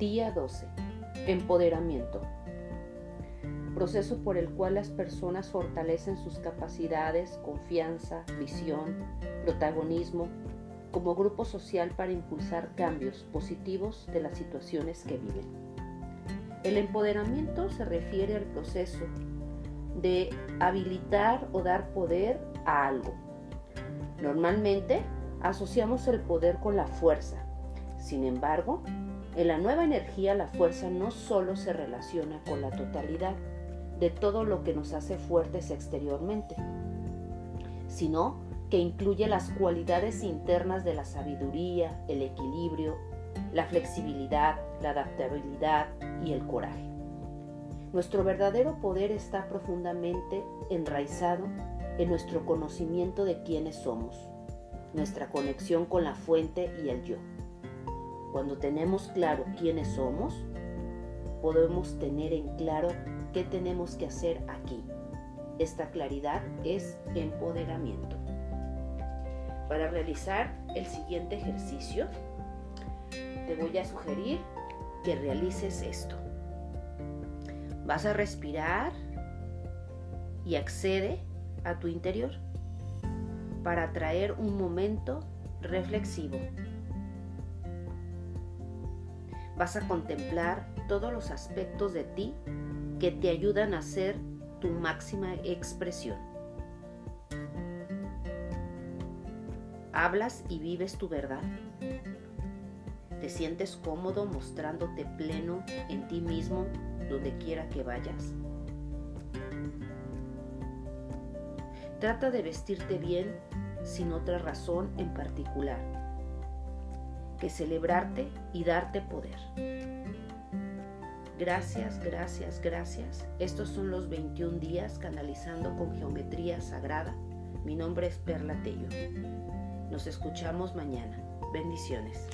Día 12. Empoderamiento. Proceso por el cual las personas fortalecen sus capacidades, confianza, visión, protagonismo como grupo social para impulsar cambios positivos de las situaciones que viven. El empoderamiento se refiere al proceso de habilitar o dar poder a algo. Normalmente asociamos el poder con la fuerza. Sin embargo, en la nueva energía la fuerza no solo se relaciona con la totalidad de todo lo que nos hace fuertes exteriormente, sino que incluye las cualidades internas de la sabiduría, el equilibrio, la flexibilidad, la adaptabilidad y el coraje. Nuestro verdadero poder está profundamente enraizado en nuestro conocimiento de quiénes somos, nuestra conexión con la fuente y el yo. Cuando tenemos claro quiénes somos, podemos tener en claro qué tenemos que hacer aquí. Esta claridad es empoderamiento. Para realizar el siguiente ejercicio, te voy a sugerir que realices esto. Vas a respirar y accede a tu interior para traer un momento reflexivo vas a contemplar todos los aspectos de ti que te ayudan a ser tu máxima expresión. Hablas y vives tu verdad. Te sientes cómodo mostrándote pleno en ti mismo donde quiera que vayas. Trata de vestirte bien sin otra razón en particular que celebrarte y darte poder. Gracias, gracias, gracias. Estos son los 21 días canalizando con geometría sagrada. Mi nombre es Perla Tello. Nos escuchamos mañana. Bendiciones.